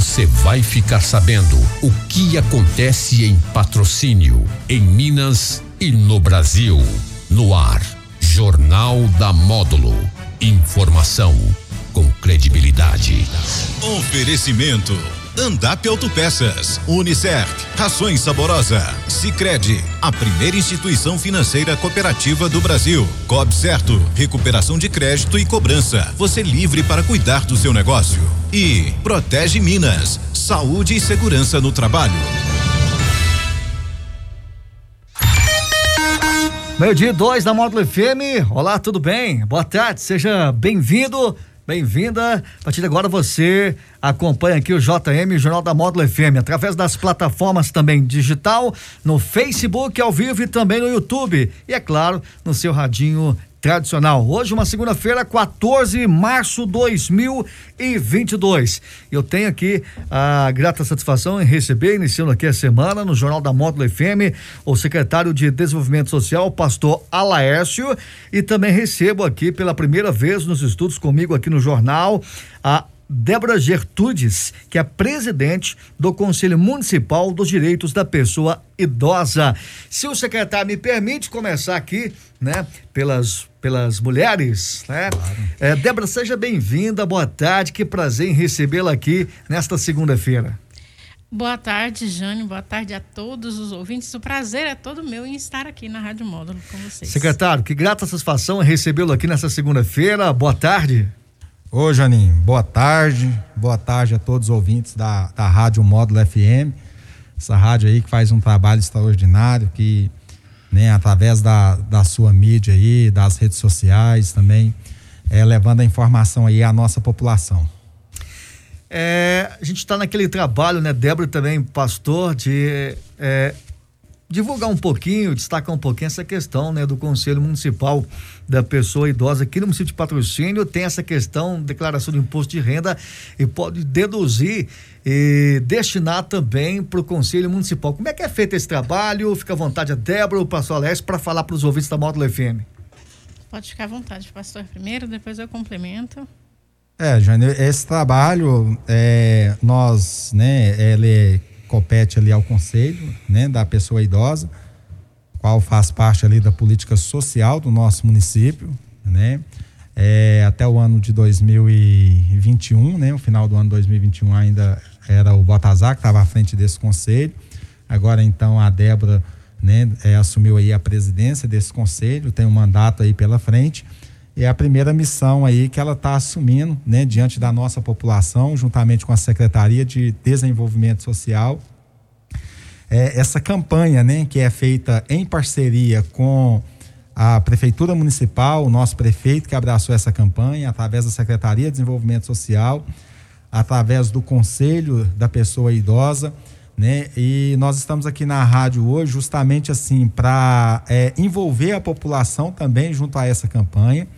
você vai ficar sabendo o que acontece em patrocínio, em Minas e no Brasil. No ar, Jornal da Módulo. Informação com credibilidade. Oferecimento. Andap Autopeças, Unicert, Rações Saborosa, Sicredi, a primeira instituição financeira cooperativa do Brasil. Cob Certo, recuperação de crédito e cobrança. Você livre para cuidar do seu negócio. E Protege Minas, saúde e segurança no trabalho. Meio-dia dois da Módulo FM. Olá, tudo bem? Boa tarde, seja bem-vindo, bem-vinda. A partir de agora você acompanha aqui o JM, Jornal da Módulo FM, através das plataformas também digital, no Facebook, ao vivo e também no YouTube. E é claro, no seu radinho tradicional. Hoje, uma segunda-feira, 14 de março de 2022. Eu tenho aqui a grata satisfação em receber, iniciando aqui a semana, no Jornal da Módulo FM, o secretário de Desenvolvimento Social, pastor Alaércio, e também recebo aqui pela primeira vez nos estudos comigo aqui no jornal a Débora Gertudes, que é presidente do Conselho Municipal dos Direitos da Pessoa Idosa. Se o secretário me permite começar aqui, né, pelas pelas mulheres, né? Claro. É, Débora, seja bem-vinda, boa tarde, que prazer em recebê-la aqui nesta segunda-feira. Boa tarde, Jânio. Boa tarde a todos os ouvintes. O prazer é todo meu em estar aqui na Rádio Módulo com vocês. Secretário, que grata satisfação recebê-lo aqui nesta segunda-feira. Boa tarde. Ô, Janinho, boa tarde. Boa tarde a todos os ouvintes da, da Rádio Módulo FM. Essa rádio aí que faz um trabalho extraordinário, que né, através da, da sua mídia aí, das redes sociais também, é, levando a informação aí à nossa população. É, a gente está naquele trabalho, né, Débora também, pastor, de é, divulgar um pouquinho, destacar um pouquinho essa questão, né, do Conselho Municipal da Pessoa Idosa aqui no município de Patrocínio, tem essa questão, declaração de imposto de renda e pode deduzir e destinar também para o Conselho Municipal. Como é que é feito esse trabalho? Fica à vontade a Débora, o pastor Alessio, para falar para os ouvintes da Módulo FM. Pode ficar à vontade, pastor, primeiro, depois eu complemento. É, Jânio, esse trabalho, é, nós, né, ele compete ali ao conselho, né, da pessoa idosa, qual faz parte ali da política social do nosso município, né? É, até o ano de 2021, né? O final do ano de 2021 ainda era o Botazar que estava à frente desse conselho. Agora então a Débora, né, é, assumiu aí a presidência desse conselho, tem um mandato aí pela frente. É a primeira missão aí que ela está assumindo, né, diante da nossa população, juntamente com a Secretaria de Desenvolvimento Social. É, essa campanha, né, que é feita em parceria com a Prefeitura Municipal, o nosso prefeito que abraçou essa campanha, através da Secretaria de Desenvolvimento Social, através do Conselho da Pessoa Idosa, né? E nós estamos aqui na rádio hoje justamente assim para é, envolver a população também junto a essa campanha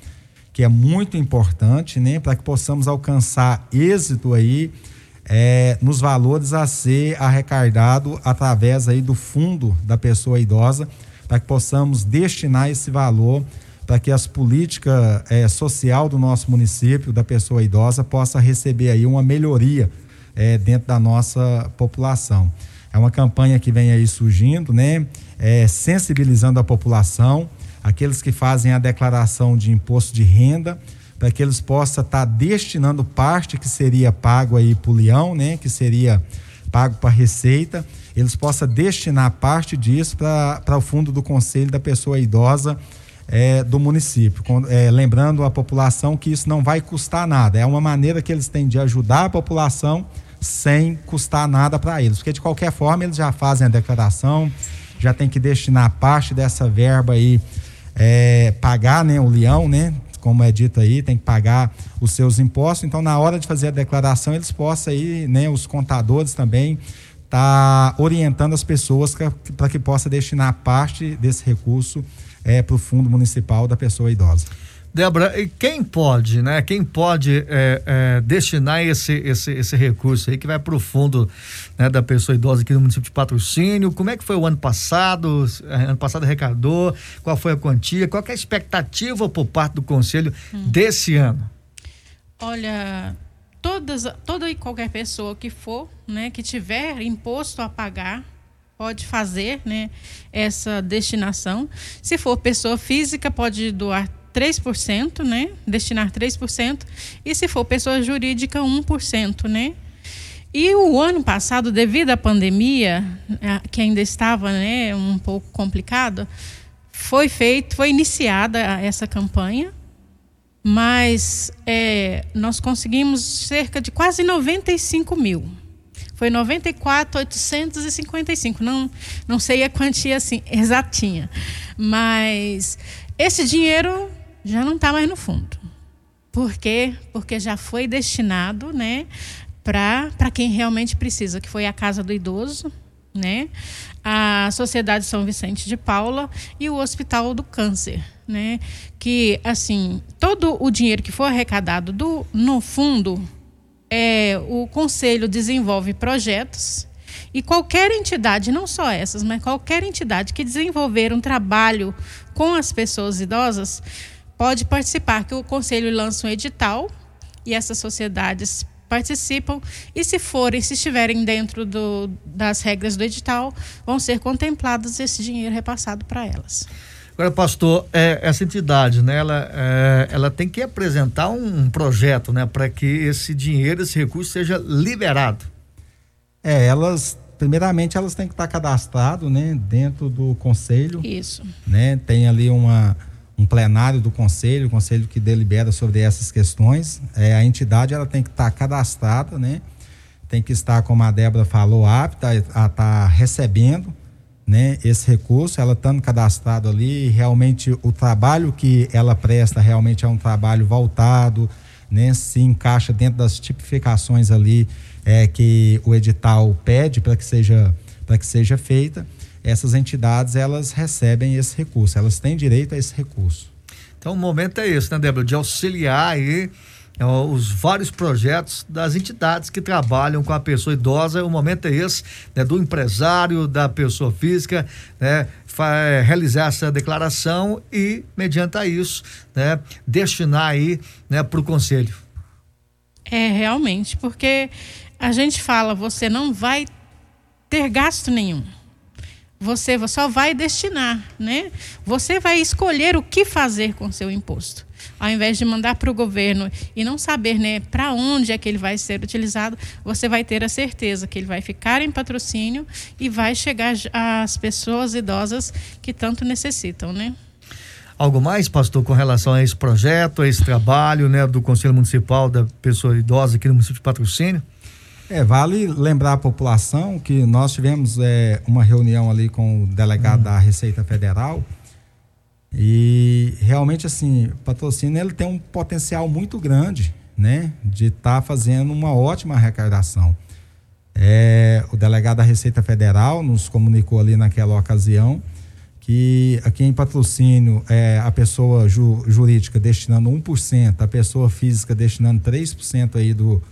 que é muito importante, né, para que possamos alcançar êxito aí é, nos valores a ser arrecadado através aí do fundo da pessoa idosa, para que possamos destinar esse valor para que as políticas é, social do nosso município da pessoa idosa possa receber aí uma melhoria é, dentro da nossa população. É uma campanha que vem aí surgindo, né, é, sensibilizando a população aqueles que fazem a declaração de imposto de renda, para que eles possam estar tá destinando parte que seria pago aí para o leão, né, que seria pago para a Receita, eles possam destinar parte disso para o fundo do Conselho da Pessoa Idosa é, do município. É, lembrando a população que isso não vai custar nada, é uma maneira que eles têm de ajudar a população sem custar nada para eles, porque de qualquer forma eles já fazem a declaração, já tem que destinar parte dessa verba aí é, pagar né, o leão, né? Como é dito aí, tem que pagar os seus impostos. Então, na hora de fazer a declaração, eles possam aí, né, os contadores também, tá orientando as pessoas para que possa destinar parte desse recurso é, para o Fundo Municipal da Pessoa Idosa. Débora, e quem pode, né? Quem pode é, é, destinar esse, esse, esse recurso aí que vai para o fundo né, da pessoa idosa aqui no município de Patrocínio? Como é que foi o ano passado? É, ano passado arrecadou? Qual foi a quantia? Qual é a expectativa por parte do conselho hum. desse ano? Olha, todas, toda e qualquer pessoa que for, né, que tiver imposto a pagar, pode fazer, né, essa destinação. Se for pessoa física, pode doar 3%, né, destinar 3%, e se for pessoa jurídica, 1%, né? E o ano passado, devido à pandemia, que ainda estava, né, um pouco complicado, foi feito, foi iniciada essa campanha, mas é, nós conseguimos cerca de quase 95 mil. Foi 94,855. Não, não sei a quantia assim, exatinha. Mas esse dinheiro já não está mais no fundo. Por quê? Porque já foi destinado né, para quem realmente precisa, que foi a Casa do Idoso, né? a Sociedade São Vicente de Paula e o Hospital do Câncer, né? Que assim todo o dinheiro que for arrecadado do no fundo, é, o conselho desenvolve projetos e qualquer entidade, não só essas, mas qualquer entidade que desenvolver um trabalho com as pessoas idosas pode participar. Que o conselho lança um edital e essas sociedades participam e se forem, se estiverem dentro do, das regras do edital, vão ser contemplados esse dinheiro repassado para elas. Agora, pastor, é, essa entidade, né, ela, é, ela tem que apresentar um projeto, né, para que esse dinheiro, esse recurso seja liberado. É, elas, primeiramente, elas têm que estar cadastrado, né, dentro do conselho. Isso. Né, tem ali uma um plenário do conselho, o conselho que delibera sobre essas questões. É, a entidade ela tem que estar tá cadastrada, né? Tem que estar, como a Débora falou, apta a estar tá recebendo né, esse recurso, ela estando cadastrada ali, realmente o trabalho que ela presta realmente é um trabalho voltado, né, se encaixa dentro das tipificações ali é, que o edital pede para que seja para que seja feita essas entidades elas recebem esse recurso, elas têm direito a esse recurso. Então o momento é esse, né, Débora? De auxiliar aí é, os vários projetos das entidades que trabalham com a pessoa idosa. O momento é esse, né, do empresário, da pessoa física, né, realizar essa declaração e, mediante a isso, né, destinar aí né, para o conselho. É, realmente, porque a gente fala, você não vai ter gasto nenhum você só vai destinar, né? Você vai escolher o que fazer com seu imposto. Ao invés de mandar para o governo e não saber né, para onde é que ele vai ser utilizado, você vai ter a certeza que ele vai ficar em patrocínio e vai chegar às pessoas idosas que tanto necessitam, né? Algo mais, pastor, com relação a esse projeto, a esse trabalho né, do Conselho Municipal da Pessoa Idosa aqui no município de Patrocínio? É, vale lembrar a população que nós tivemos é, uma reunião ali com o delegado uhum. da Receita Federal e realmente assim, o patrocínio ele tem um potencial muito grande, né, de estar tá fazendo uma ótima arrecadação. É, o delegado da Receita Federal nos comunicou ali naquela ocasião que aqui em patrocínio é, a pessoa ju, jurídica destinando 1%, a pessoa física destinando 3% aí do,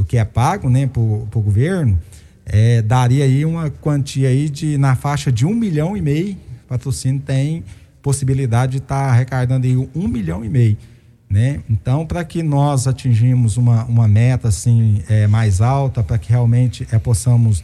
do que é pago né, para o governo, é, daria aí uma quantia aí de na faixa de um milhão e meio. O patrocínio tem possibilidade de estar tá arrecadando aí um milhão e meio. Né? Então, para que nós atingimos uma, uma meta assim é, mais alta, para que realmente é, possamos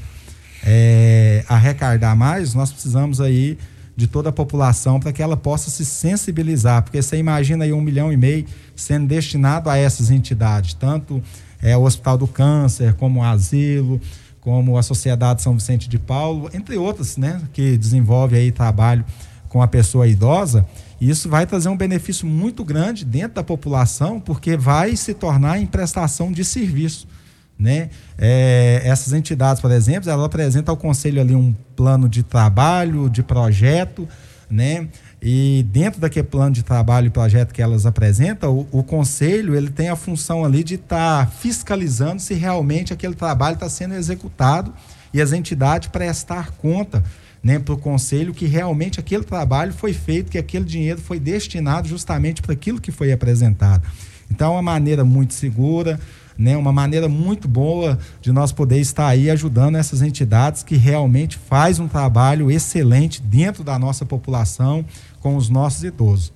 é, arrecadar mais, nós precisamos aí de toda a população para que ela possa se sensibilizar, porque você imagina aí um milhão e meio sendo destinado a essas entidades, tanto é, o Hospital do Câncer, como o Asilo, como a Sociedade São Vicente de Paulo, entre outras, né, que desenvolve aí trabalho com a pessoa idosa. E isso vai trazer um benefício muito grande dentro da população, porque vai se tornar em prestação de serviço. Né? É, essas entidades, por exemplo, ela apresenta ao conselho ali um plano de trabalho, de projeto, né? E dentro daquele plano de trabalho e projeto que elas apresentam, o, o conselho ele tem a função ali de estar tá fiscalizando se realmente aquele trabalho está sendo executado e as entidades prestar conta né, para o conselho que realmente aquele trabalho foi feito, que aquele dinheiro foi destinado justamente para aquilo que foi apresentado. Então, é uma maneira muito segura, né, uma maneira muito boa de nós poder estar aí ajudando essas entidades que realmente faz um trabalho excelente dentro da nossa população com os nossos idosos.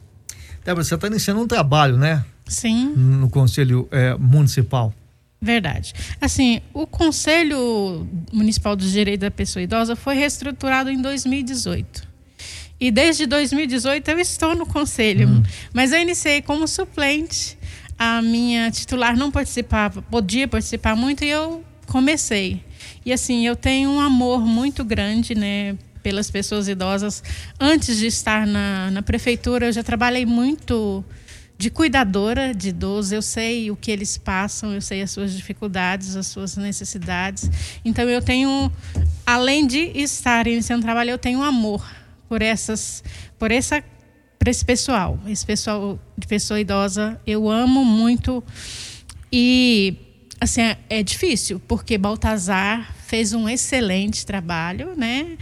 Débora, você está iniciando um trabalho, né? Sim. No Conselho é, Municipal. Verdade. Assim, o Conselho Municipal dos Direitos da Pessoa Idosa foi reestruturado em 2018. E desde 2018 eu estou no conselho, hum. mas eu iniciei como suplente. A minha titular não participava, podia participar muito e eu comecei. E assim, eu tenho um amor muito grande, né, pelas pessoas idosas. Antes de estar na, na prefeitura, eu já trabalhei muito de cuidadora de idosos, eu sei o que eles passam, eu sei as suas dificuldades, as suas necessidades. Então eu tenho, além de estar iniciando trabalho, eu tenho amor por essas, por essa, por esse pessoal, esse pessoal de pessoa idosa, eu amo muito e assim é, é difícil porque Baltazar fez um excelente trabalho, né?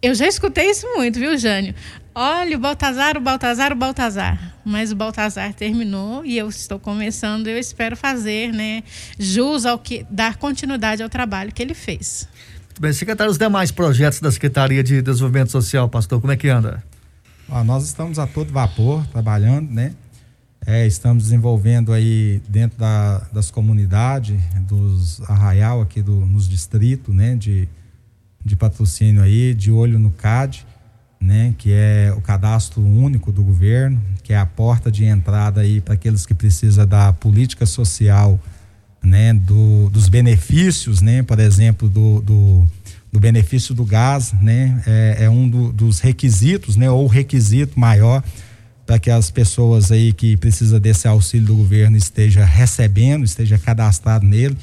Eu já escutei isso muito, viu, Jânio? Olha, o Baltazar, o Baltazar, o Baltazar. Mas o Baltazar terminou e eu estou começando. Eu espero fazer, né, jus ao que dar continuidade ao trabalho que ele fez. Muito bem, secretário, os demais projetos da Secretaria de Desenvolvimento Social, pastor, como é que anda? Ah, nós estamos a todo vapor trabalhando, né? É, estamos desenvolvendo aí dentro da, das comunidades, dos arraial aqui do, nos distritos, né? De, de patrocínio aí, de olho no CAD né, que é o cadastro único do governo, que é a porta de entrada aí para aqueles que precisam da política social, né, do, dos benefícios, né, por exemplo, do, do, do benefício do gás, né, é, é um do, dos requisitos, né, ou requisito maior para que as pessoas aí que precisam desse auxílio do governo esteja recebendo, esteja cadastrado nele.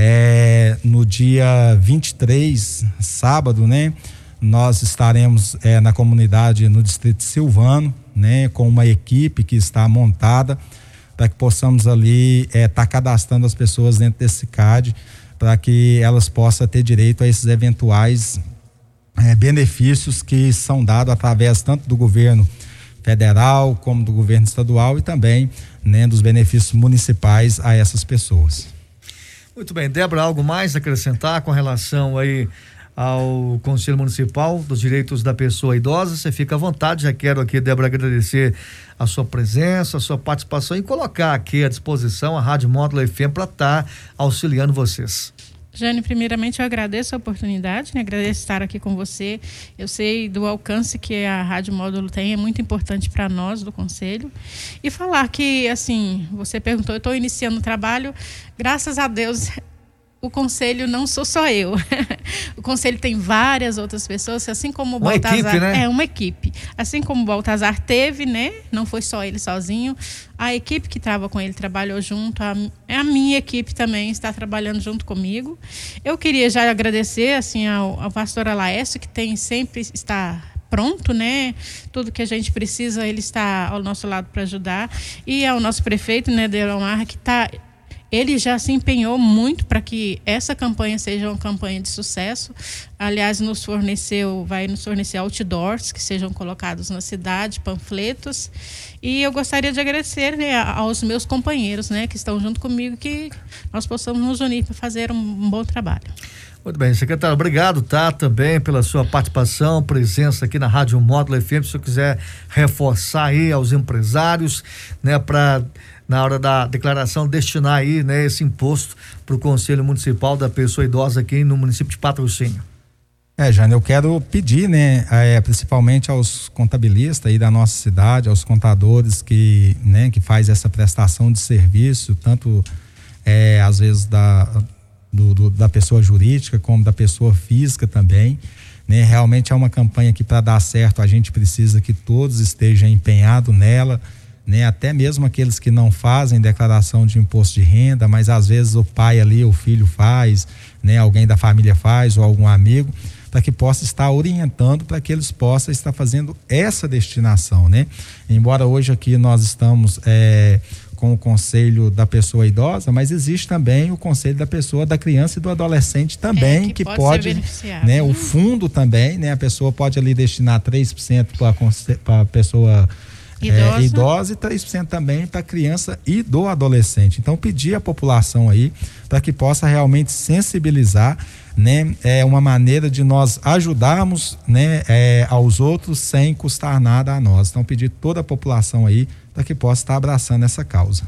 É, no dia 23, sábado, né? nós estaremos é, na comunidade no distrito Silvano, né, com uma equipe que está montada para que possamos ali estar é, tá cadastrando as pessoas dentro desse CAD para que elas possam ter direito a esses eventuais é, benefícios que são dados através tanto do governo federal como do governo estadual e também né, dos benefícios municipais a essas pessoas. Muito bem, Débora, algo mais a acrescentar com relação aí ao Conselho Municipal dos Direitos da Pessoa Idosa. Você fica à vontade. Já quero aqui, Débora, agradecer a sua presença, a sua participação e colocar aqui à disposição a Rádio Módulo FM para estar tá auxiliando vocês. Jane, primeiramente eu agradeço a oportunidade, né? agradeço estar aqui com você. Eu sei do alcance que a Rádio Módulo tem, é muito importante para nós do Conselho. E falar que, assim, você perguntou, eu estou iniciando o trabalho, graças a Deus, o conselho não sou só eu. o conselho tem várias outras pessoas, assim como o uma Baltazar. Equipe, né? É uma equipe. Assim como o Baltazar teve, né? Não foi só ele sozinho. A equipe que estava com ele trabalhou junto. A, a minha equipe também está trabalhando junto comigo. Eu queria já agradecer assim ao, ao pastor Alaécio, que tem sempre está pronto, né? Tudo que a gente precisa, ele está ao nosso lado para ajudar. E ao nosso prefeito, né, Delomar, que está ele já se empenhou muito para que essa campanha seja uma campanha de sucesso. Aliás, nos forneceu, vai nos fornecer outdoors que sejam colocados na cidade, panfletos. E eu gostaria de agradecer né, aos meus companheiros, né, que estão junto comigo, que nós possamos nos unir para fazer um bom trabalho. Muito bem, secretário, obrigado, tá, também pela sua participação, presença aqui na Rádio Módulo FM, se você quiser reforçar aí aos empresários, né, para na hora da declaração destinar aí, né, esse imposto para o Conselho Municipal da Pessoa Idosa aqui no município de Patrocínio. É, Jane, eu quero pedir, né, é, principalmente aos contabilistas aí da nossa cidade, aos contadores que, né, que faz essa prestação de serviço, tanto é, às vezes da, do, do, da pessoa jurídica como da pessoa física também, né, realmente é uma campanha que para dar certo a gente precisa que todos estejam empenhados nela, né? Até mesmo aqueles que não fazem declaração de imposto de renda, mas às vezes o pai ali, o filho faz, né? Alguém da família faz ou algum amigo, para que possa estar orientando para que eles possam estar fazendo essa destinação, né? Embora hoje aqui nós estamos é, com o conselho da pessoa idosa, mas existe também o conselho da pessoa da criança e do adolescente também, é, que, que, pode, pode né, o fundo também, né, a pessoa pode ali destinar 3% para a pessoa idosa, é, idosa e 3% também para criança e do adolescente. Então, pedir à população aí para que possa realmente sensibilizar, né? É uma maneira de nós ajudarmos, né? É, aos outros sem custar nada a nós. Então, pedir toda a população aí para que possa estar abraçando essa causa.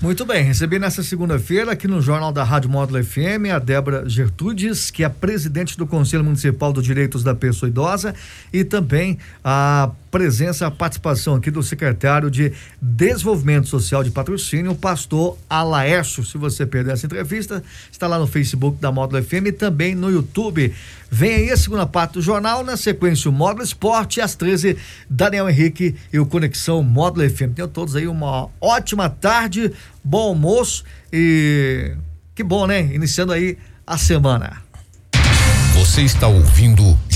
Muito bem, recebi nessa segunda-feira aqui no Jornal da Rádio Módulo FM a Débora Gertudes, que é presidente do Conselho Municipal dos Direitos da Pessoa Idosa e também a presença, a participação aqui do secretário de Desenvolvimento Social de Patrocínio, o pastor Alaércio. Se você perdeu essa entrevista, está lá no Facebook da Módulo FM e também no YouTube. Vem aí a segunda parte do jornal, na sequência o Módulo Esporte, às 13, Daniel Henrique e o Conexão Módulo FM. Tenham todos aí uma ótima tarde, bom almoço e que bom, né? Iniciando aí a semana. Você está ouvindo